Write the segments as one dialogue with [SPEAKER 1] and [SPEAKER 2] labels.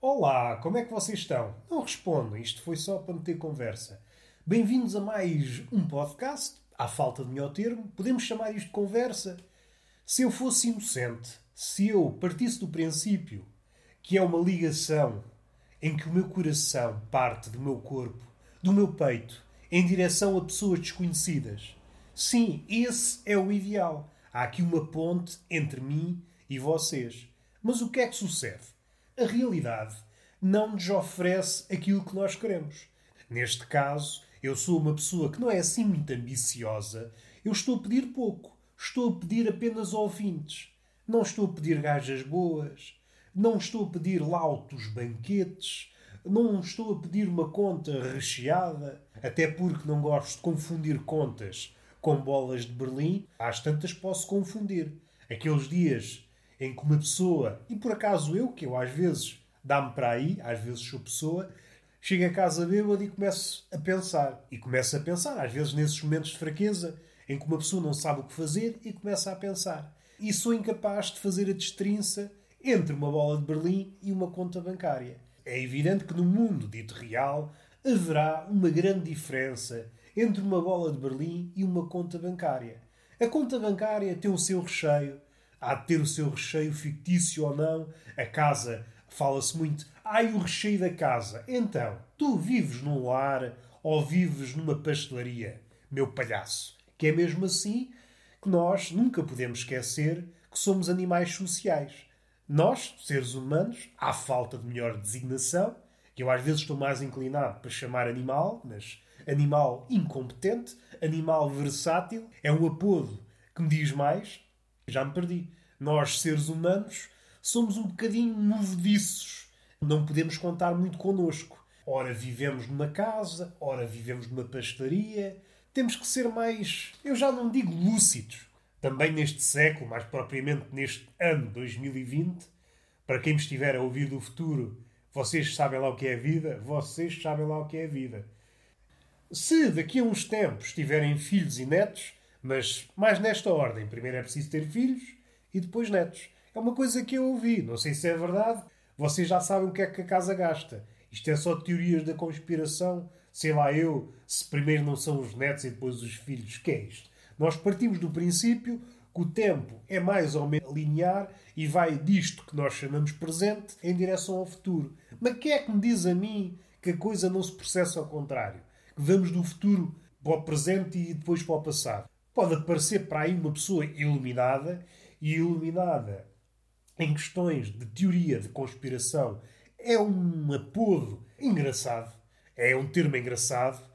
[SPEAKER 1] Olá, como é que vocês estão? Não respondam, isto foi só para meter conversa. Bem-vindos a mais um podcast, à falta de melhor termo, podemos chamar isto de conversa. Se eu fosse inocente, se eu partisse do princípio que é uma ligação em que o meu coração parte do meu corpo, do meu peito, em direção a pessoas desconhecidas, sim, esse é o ideal. Há aqui uma ponte entre mim e vocês. Mas o que é que sucede? A realidade não nos oferece aquilo que nós queremos. Neste caso, eu sou uma pessoa que não é assim muito ambiciosa. Eu estou a pedir pouco. Estou a pedir apenas ouvintes. Não estou a pedir gajas boas. Não estou a pedir lautos banquetes. Não estou a pedir uma conta recheada. Até porque não gosto de confundir contas com bolas de Berlim. Às tantas posso confundir. Aqueles dias em que uma pessoa, e por acaso eu, que eu às vezes dá-me para aí, às vezes sou pessoa, chego a casa bêbado e começo a pensar. E começo a pensar, às vezes nesses momentos de fraqueza, em que uma pessoa não sabe o que fazer e começa a pensar. E sou incapaz de fazer a destrinça entre uma bola de Berlim e uma conta bancária. É evidente que no mundo dito real haverá uma grande diferença entre uma bola de Berlim e uma conta bancária. A conta bancária tem o seu recheio, há de ter o seu recheio fictício ou não. A casa, fala-se muito, ai o recheio da casa. Então, tu vives num lar ou vives numa pastelaria, meu palhaço. Que é mesmo assim que nós nunca podemos esquecer que somos animais sociais. Nós, seres humanos, à falta de melhor designação, que eu às vezes estou mais inclinado para chamar animal, mas animal incompetente, animal versátil, é um apodo que me diz mais, já me perdi. Nós, seres humanos, somos um bocadinho movediços. Não podemos contar muito connosco. Ora vivemos numa casa, ora vivemos numa pastelaria. Temos que ser mais, eu já não digo lúcidos. Também neste século, mais propriamente neste ano 2020, para quem me estiver a ouvir do futuro, vocês sabem lá o que é a vida, vocês sabem lá o que é a vida. Se daqui a uns tempos tiverem filhos e netos, mas mais nesta ordem. Primeiro é preciso ter filhos e depois netos. É uma coisa que eu ouvi. Não sei se é verdade. Vocês já sabem o que é que a casa gasta. Isto é só teorias da conspiração. Sei lá eu, se primeiro não são os netos e depois os filhos. Que é isto? Nós partimos do princípio que o tempo é mais ou menos linear e vai disto que nós chamamos presente em direção ao futuro. Mas quem é que me diz a mim que a coisa não se processa ao contrário? Que vamos do futuro para o presente e depois para o passado? pode aparecer para aí uma pessoa iluminada e iluminada em questões de teoria de conspiração é um apodo engraçado, é um termo engraçado.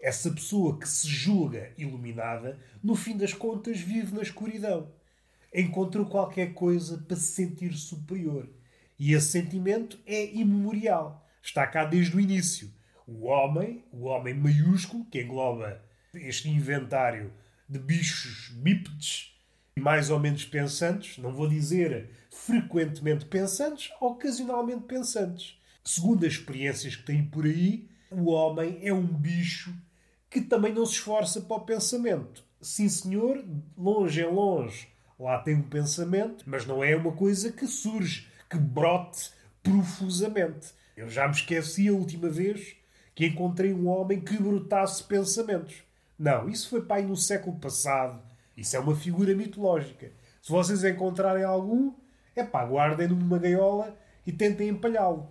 [SPEAKER 1] Essa pessoa que se julga iluminada, no fim das contas, vive na escuridão. Encontrou qualquer coisa para se sentir superior. E esse sentimento é imemorial. Está cá desde o início. O homem, o homem maiúsculo, que engloba este inventário de bichos bípedes mais ou menos pensantes, não vou dizer frequentemente pensantes, ocasionalmente pensantes. Segundo as experiências que tem por aí, o homem é um bicho que também não se esforça para o pensamento. Sim, senhor, longe em longe, lá tem um pensamento, mas não é uma coisa que surge, que brote profusamente. Eu já me esqueci a última vez que encontrei um homem que brotasse pensamentos. Não, isso foi pai no século passado. Isso é uma figura mitológica. Se vocês encontrarem algum, é pá, guardem numa gaiola e tentem empalhá-lo.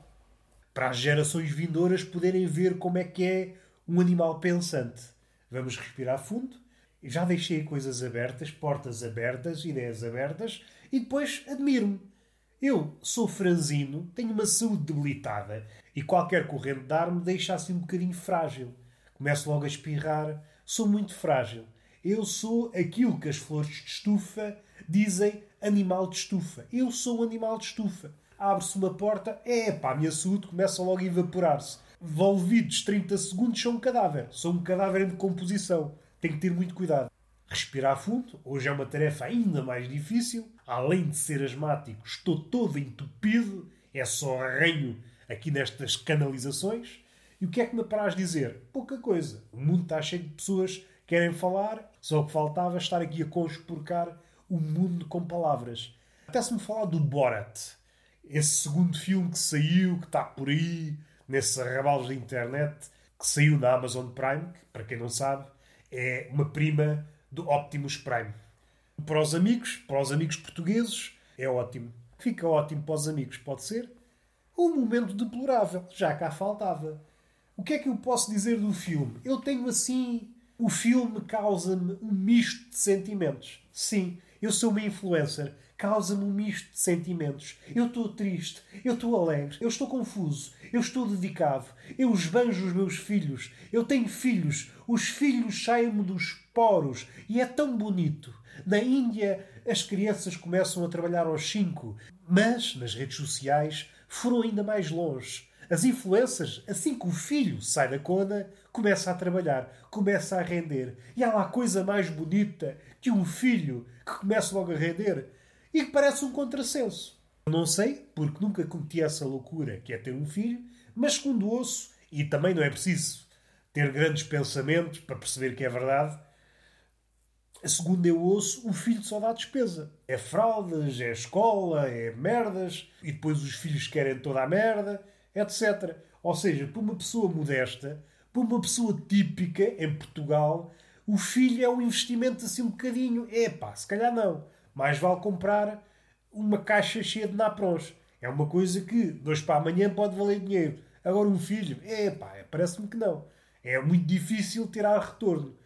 [SPEAKER 1] Para as gerações vindouras poderem ver como é que é um animal pensante. Vamos respirar fundo. Já deixei coisas abertas, portas abertas, ideias abertas e depois admiro-me. Eu sou franzino, tenho uma saúde debilitada e qualquer corrente de ar me deixa assim um bocadinho frágil. Começo logo a espirrar, sou muito frágil. Eu sou aquilo que as flores de estufa dizem animal de estufa. Eu sou um animal de estufa. Abre-se uma porta, é pá, minha saúde começa logo a evaporar-se. Volvidos 30 segundos, sou um cadáver. Sou um cadáver em decomposição. Tenho que ter muito cuidado. Respirar fundo, hoje é uma tarefa ainda mais difícil. Além de ser asmático, estou todo entupido. É só arranho aqui nestas canalizações. E o que é que me apraz dizer? Pouca coisa. O mundo está cheio de pessoas querem falar, só o que faltava estar aqui a conspurcar o mundo com palavras. Até se me falar do Borat, esse segundo filme que saiu, que está por aí, nesses arrabalos da internet, que saiu na Amazon Prime, que, para quem não sabe, é uma prima do Optimus Prime. Para os amigos, para os amigos portugueses, é ótimo. Fica ótimo para os amigos, pode ser? Um momento deplorável, já cá faltava. O que é que eu posso dizer do filme? Eu tenho assim. O filme causa-me um misto de sentimentos. Sim, eu sou uma influencer. Causa-me um misto de sentimentos. Eu estou triste, eu estou alegre, eu estou confuso, eu estou dedicado, eu esbanjo os meus filhos, eu tenho filhos, os filhos saem-me dos poros e é tão bonito. Na Índia, as crianças começam a trabalhar aos 5, mas nas redes sociais foram ainda mais longe. As influências, assim que o filho sai da cona, começa a trabalhar, começa a render. E há lá coisa mais bonita que um filho que começa logo a render e que parece um contrassenso. Não sei, porque nunca cometi essa loucura que é ter um filho, mas segundo ouço, e também não é preciso ter grandes pensamentos para perceber que é verdade, segundo eu ouço, o filho só dá despesa. É fraldas, é escola, é merdas, e depois os filhos querem toda a merda, etc. Ou seja, para uma pessoa modesta, para uma pessoa típica em Portugal, o filho é um investimento assim um bocadinho. É pá, se calhar não. Mais vale comprar uma caixa cheia de naprons. É uma coisa que, hoje para amanhã, pode valer dinheiro. Agora, um filho, é pá, parece-me que não. É muito difícil tirar retorno.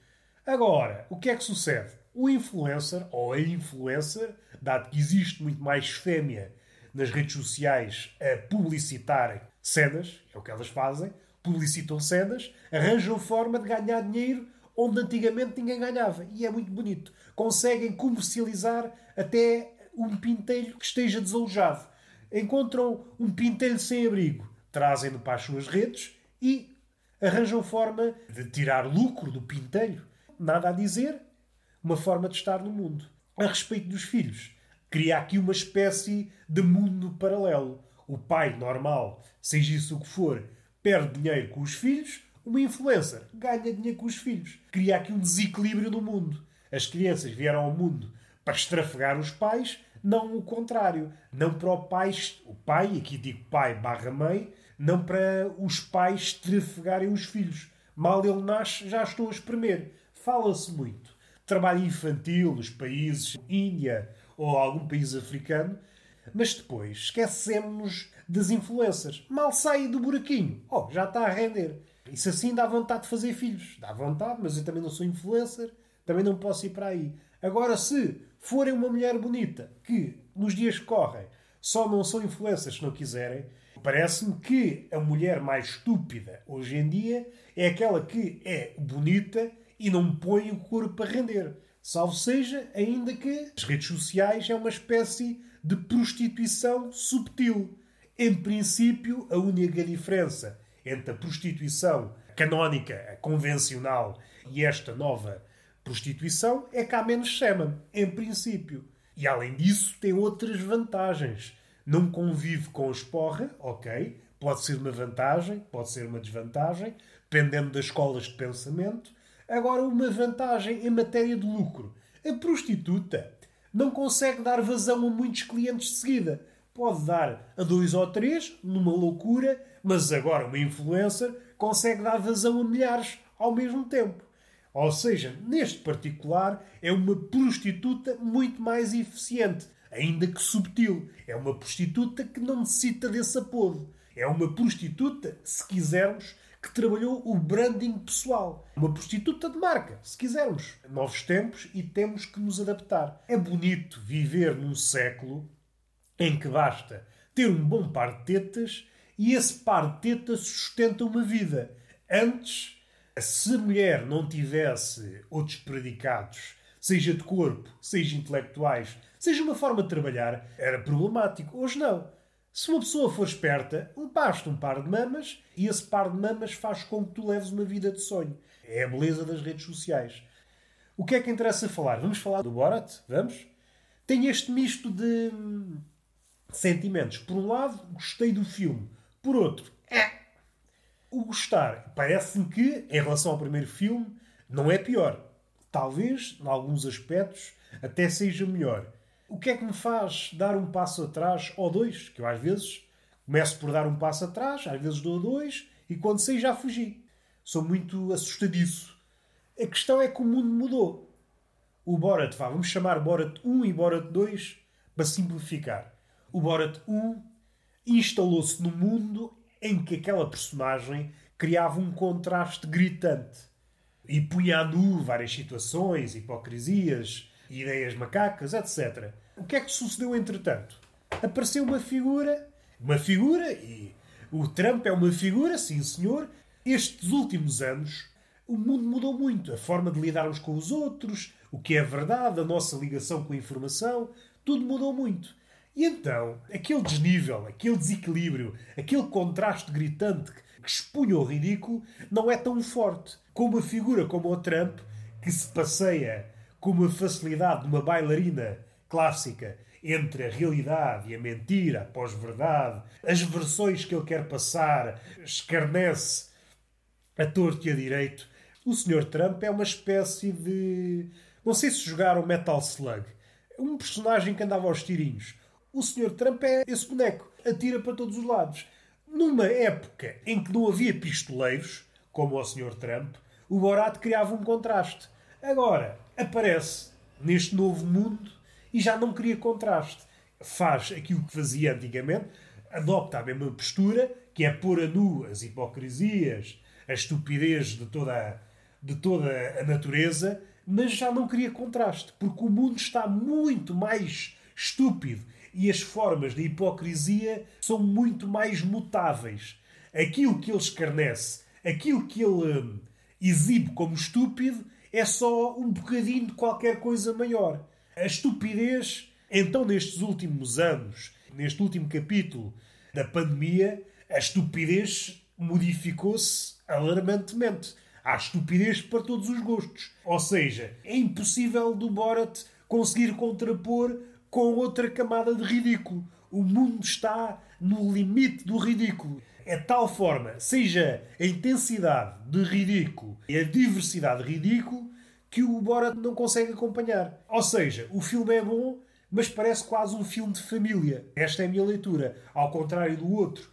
[SPEAKER 1] Agora, o que é que sucede? O influencer, ou a influencer, dado que existe muito mais fêmea nas redes sociais a publicitarem cenas, é o que elas fazem, publicitam cenas, arranjam forma de ganhar dinheiro onde antigamente ninguém ganhava. E é muito bonito. Conseguem comercializar até um pintelho que esteja desalojado. Encontram um pintelho sem abrigo, trazem-no para as suas redes e arranjam forma de tirar lucro do pintelho nada a dizer, uma forma de estar no mundo. A respeito dos filhos, cria aqui uma espécie de mundo paralelo. O pai normal, seja isso o que for, perde dinheiro com os filhos, uma influencer ganha dinheiro com os filhos. Cria aqui um desequilíbrio no mundo. As crianças vieram ao mundo para estrafegar os pais, não o contrário. Não para o pai, o pai, aqui digo pai barra mãe, não para os pais estrafegarem os filhos. Mal ele nasce, já estou a espremer fala-se muito. Trabalho infantil nos países Índia ou algum país africano, mas depois esquecemos das influências. Mal sai do buraquinho, oh, já está a render. Isso assim dá vontade de fazer filhos. Dá vontade, mas eu também não sou influencer, também não posso ir para aí. Agora, se forem uma mulher bonita, que nos dias que correm só não são influencers se não quiserem, parece-me que a mulher mais estúpida hoje em dia é aquela que é bonita e não põe o corpo a render. Salvo seja, ainda que as redes sociais é uma espécie de prostituição subtil. Em princípio, a única diferença entre a prostituição canónica, a convencional, e esta nova prostituição é que há menos semen, em princípio. E além disso, tem outras vantagens. Não convive com os porra, ok, pode ser uma vantagem, pode ser uma desvantagem, dependendo das escolas de pensamento. Agora, uma vantagem em matéria de lucro. A prostituta não consegue dar vazão a muitos clientes de seguida. Pode dar a dois ou três, numa loucura, mas agora uma influencer consegue dar vazão a milhares ao mesmo tempo. Ou seja, neste particular, é uma prostituta muito mais eficiente, ainda que subtil. É uma prostituta que não necessita desse apodo. É uma prostituta, se quisermos, que trabalhou o branding pessoal. Uma prostituta de marca, se quisermos. Novos tempos e temos que nos adaptar. É bonito viver num século em que basta ter um bom par de tetas e esse par de tetas sustenta uma vida. Antes, se a mulher não tivesse outros predicados, seja de corpo, seja intelectuais, seja uma forma de trabalhar, era problemático. Hoje não. Se uma pessoa for esperta, basta um par de mamas e esse par de mamas faz com que tu leves uma vida de sonho. É a beleza das redes sociais. O que é que interessa falar? Vamos falar do Borat? Vamos? Tem este misto de sentimentos. Por um lado, gostei do filme. Por outro, é. O gostar parece-me que, em relação ao primeiro filme, não é pior. Talvez, em alguns aspectos, até seja melhor. O que é que me faz dar um passo atrás ou dois? Que eu às vezes começo por dar um passo atrás, às vezes dou dois, e quando sei já fugi. Sou muito assustadiço. A questão é que o mundo mudou. O Borat, vá, vamos chamar Borat 1 e Borat 2 para simplificar. O Borat 1 instalou-se no mundo em que aquela personagem criava um contraste gritante e punha a nu várias situações, hipocrisias, ideias macacas, etc. O que é que sucedeu entretanto? Apareceu uma figura, uma figura, e o Trump é uma figura, sim senhor. Estes últimos anos o mundo mudou muito. A forma de lidarmos com os outros, o que é verdade, a nossa ligação com a informação, tudo mudou muito. E então, aquele desnível, aquele desequilíbrio, aquele contraste gritante que expunha o ridículo, não é tão forte como uma figura como o Trump, que se passeia com uma facilidade de uma bailarina clássica entre a realidade e a mentira, a pós-verdade, as versões que ele quer passar, escarnece a torto e a direito. O Sr. Trump é uma espécie de. Não sei se jogaram Metal Slug. Um personagem que andava aos tirinhos. O Sr. Trump é esse boneco. Atira para todos os lados. Numa época em que não havia pistoleiros, como o Sr. Trump, o Borat criava um contraste. Agora, aparece neste novo mundo e já não cria contraste. Faz aquilo que fazia antigamente, adopta a mesma postura, que é pôr a nu as hipocrisias, a estupidez de toda a, de toda a natureza, mas já não cria contraste, porque o mundo está muito mais estúpido e as formas de hipocrisia são muito mais mutáveis. Aquilo que ele escarnece, aquilo que ele hum, exibe como estúpido, é só um bocadinho de qualquer coisa maior. A estupidez, então, nestes últimos anos, neste último capítulo da pandemia, a estupidez modificou-se alarmantemente. Há estupidez para todos os gostos. Ou seja, é impossível do Borat conseguir contrapor com outra camada de ridículo. O mundo está no limite do ridículo. É tal forma, seja a intensidade de ridículo e a diversidade de ridículo, que o Borat não consegue acompanhar. Ou seja, o filme é bom, mas parece quase um filme de família. Esta é a minha leitura. Ao contrário do outro,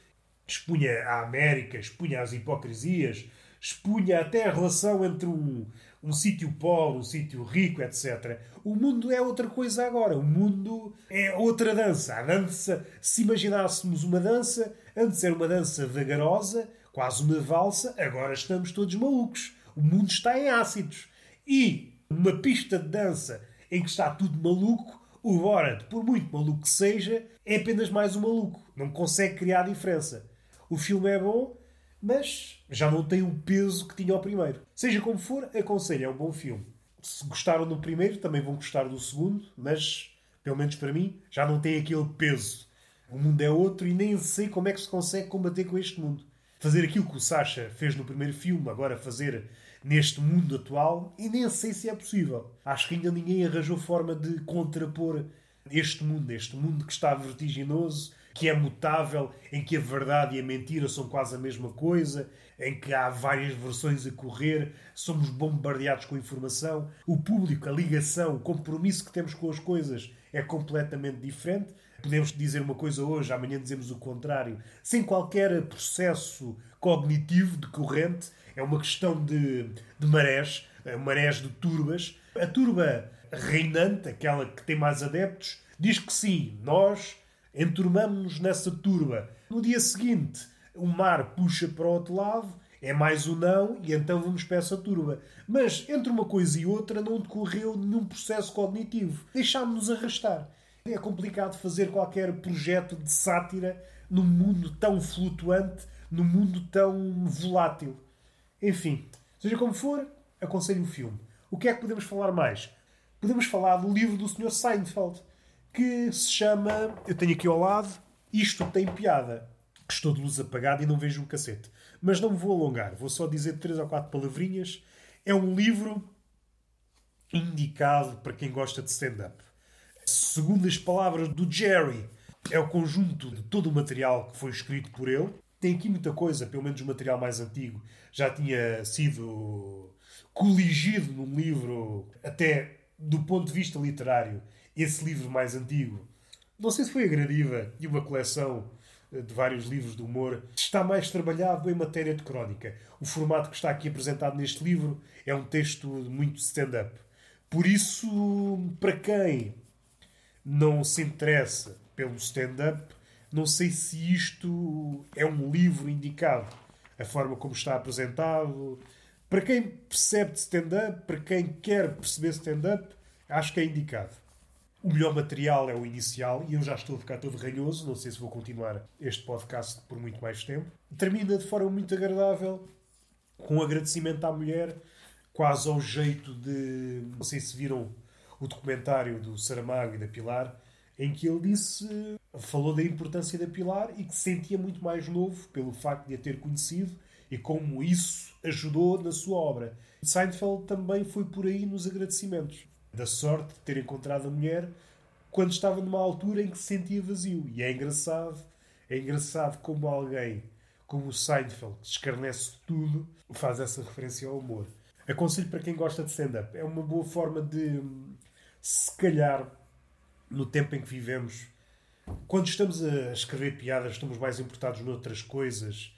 [SPEAKER 1] expunha a América, expunha as hipocrisias, expunha até a relação entre um, um sítio pobre, um sítio rico, etc. O mundo é outra coisa agora. O mundo é outra dança. A dança, se imaginássemos uma dança, antes era uma dança vagarosa, quase uma valsa, agora estamos todos malucos. O mundo está em ácidos. E numa pista de dança em que está tudo maluco, o Borat, por muito maluco que seja, é apenas mais um maluco. Não consegue criar diferença. O filme é bom, mas já não tem o peso que tinha o primeiro. Seja como for, aconselho, é um bom filme. Se gostaram do primeiro, também vão gostar do segundo, mas, pelo menos para mim, já não tem aquele peso. O mundo é outro e nem sei como é que se consegue combater com este mundo. Fazer aquilo que o Sasha fez no primeiro filme, agora fazer neste mundo atual e nem sei se é possível. Acho que ainda ninguém arranjou forma de contrapor este mundo, este mundo que está vertiginoso, que é mutável, em que a verdade e a mentira são quase a mesma coisa, em que há várias versões a correr, somos bombardeados com informação, o público, a ligação, o compromisso que temos com as coisas é completamente diferente. Podemos dizer uma coisa hoje, amanhã dizemos o contrário, sem qualquer processo cognitivo decorrente. É uma questão de, de marés, eh, marés de turbas. A turba reinante, aquela que tem mais adeptos, diz que sim, nós enturmamos-nos nessa turba. No dia seguinte, o mar puxa para o outro lado, é mais o não, e então vamos para essa turba. Mas entre uma coisa e outra não decorreu nenhum processo cognitivo. Deixámos-nos arrastar. É complicado fazer qualquer projeto de sátira num mundo tão flutuante, num mundo tão volátil. Enfim, seja como for, aconselho o filme. O que é que podemos falar mais? Podemos falar do livro do Sr. Seinfeld, que se chama, eu tenho aqui ao lado, Isto Tem Piada. Estou de luz apagada e não vejo um cacete. Mas não me vou alongar, vou só dizer três ou quatro palavrinhas. É um livro indicado para quem gosta de stand-up. Segundo as palavras do Jerry, é o conjunto de todo o material que foi escrito por ele. Tem aqui muita coisa, pelo menos o material mais antigo já tinha sido coligido num livro, até do ponto de vista literário, esse livro mais antigo, não sei se foi a Gradiva e uma coleção eh, de vários livros de humor, está mais trabalhado em matéria de crónica. O formato que está aqui apresentado neste livro é um texto muito stand-up. Por isso, para quem não se interessa pelo stand-up, não sei se isto é um livro indicado. A forma como está apresentado. Para quem percebe stand-up, para quem quer perceber stand-up, acho que é indicado. O melhor material é o inicial e eu já estou a ficar todo ranhoso. Não sei se vou continuar este podcast por muito mais tempo. Termina de forma muito agradável, com um agradecimento à mulher, quase ao jeito de. Não sei se viram o documentário do Saramago e da Pilar, em que ele disse, falou da importância da Pilar e que se sentia muito mais novo pelo facto de a ter conhecido e como isso ajudou na sua obra. Seinfeld também foi por aí nos agradecimentos. Da sorte de ter encontrado a mulher quando estava numa altura em que se sentia vazio. E é engraçado, é engraçado como alguém como o Seinfeld, que escarnece tudo, faz essa referência ao humor. Aconselho para quem gosta de stand-up. É uma boa forma de, se calhar, no tempo em que vivemos, quando estamos a escrever piadas, estamos mais importados noutras coisas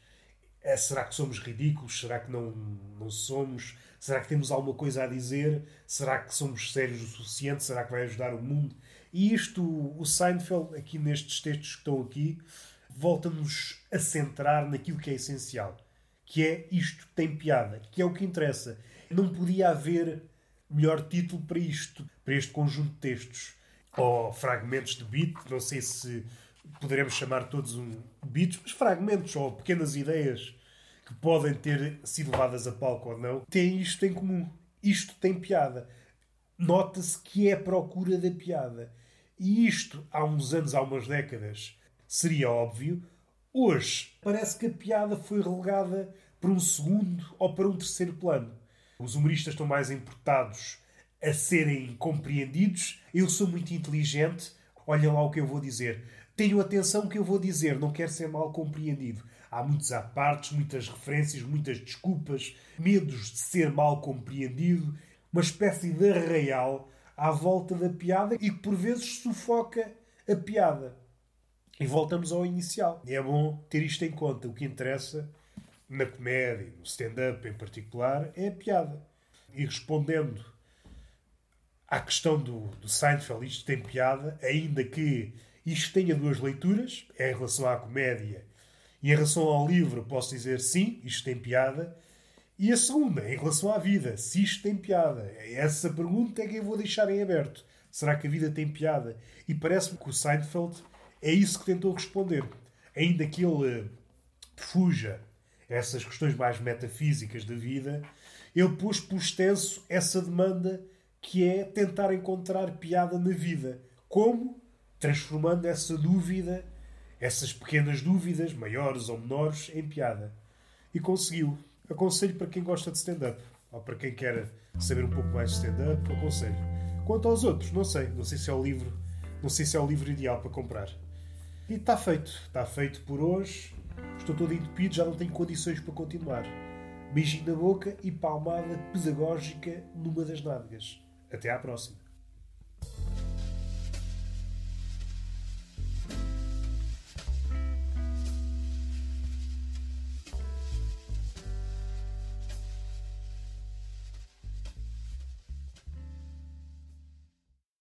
[SPEAKER 1] é, será que somos ridículos? Será que não, não somos? Será que temos alguma coisa a dizer? Será que somos sérios o suficiente? Será que vai ajudar o mundo? E isto, o Seinfeld, aqui nestes textos que estão aqui, volta-nos a centrar naquilo que é essencial. Que é isto tem piada, que é o que interessa. Não podia haver melhor título para isto, para este conjunto de textos. Ou fragmentos de beat, não sei se poderemos chamar todos um beats, mas fragmentos ou pequenas ideias que podem ter sido levadas a palco ou não, têm isto em comum. Isto tem piada. Nota-se que é a procura da piada. E isto, há uns anos, há umas décadas, seria óbvio. Hoje, parece que a piada foi relegada para um segundo ou para um terceiro plano. Os humoristas estão mais importados a serem compreendidos. Eu sou muito inteligente, olhem lá o que eu vou dizer. Tenho atenção que eu vou dizer, não quero ser mal compreendido. Há muitos apartes, muitas referências, muitas desculpas, medos de ser mal compreendido, uma espécie de arraial à volta da piada e que por vezes sufoca a piada. E voltamos ao inicial. É bom ter isto em conta. O que interessa na comédia, no stand-up em particular, é a piada. E respondendo à questão do, do Seinfeld, isto tem piada, ainda que isto tenha duas leituras, é em relação à comédia e em relação ao livro, posso dizer sim, isto tem piada. E a segunda, em relação à vida, se isto tem piada. Essa pergunta é que eu vou deixar em aberto. Será que a vida tem piada? E parece-me que o Seinfeld é isso que tentou responder. Ainda que ele fuja essas questões mais metafísicas da vida, ele pôs por extenso essa demanda que é tentar encontrar piada na vida. Como? transformando essa dúvida, essas pequenas dúvidas, maiores ou menores, em piada. E conseguiu. Aconselho para quem gosta de stand-up, ou para quem quer saber um pouco mais de stand-up, aconselho. Quanto aos outros, não sei. Não sei se é o livro, não sei se é o livro ideal para comprar. E está feito. Está feito por hoje. Estou todo entupido, já não tenho condições para continuar. Beijinho na boca e palmada pedagógica numa das nádegas. Até à próxima.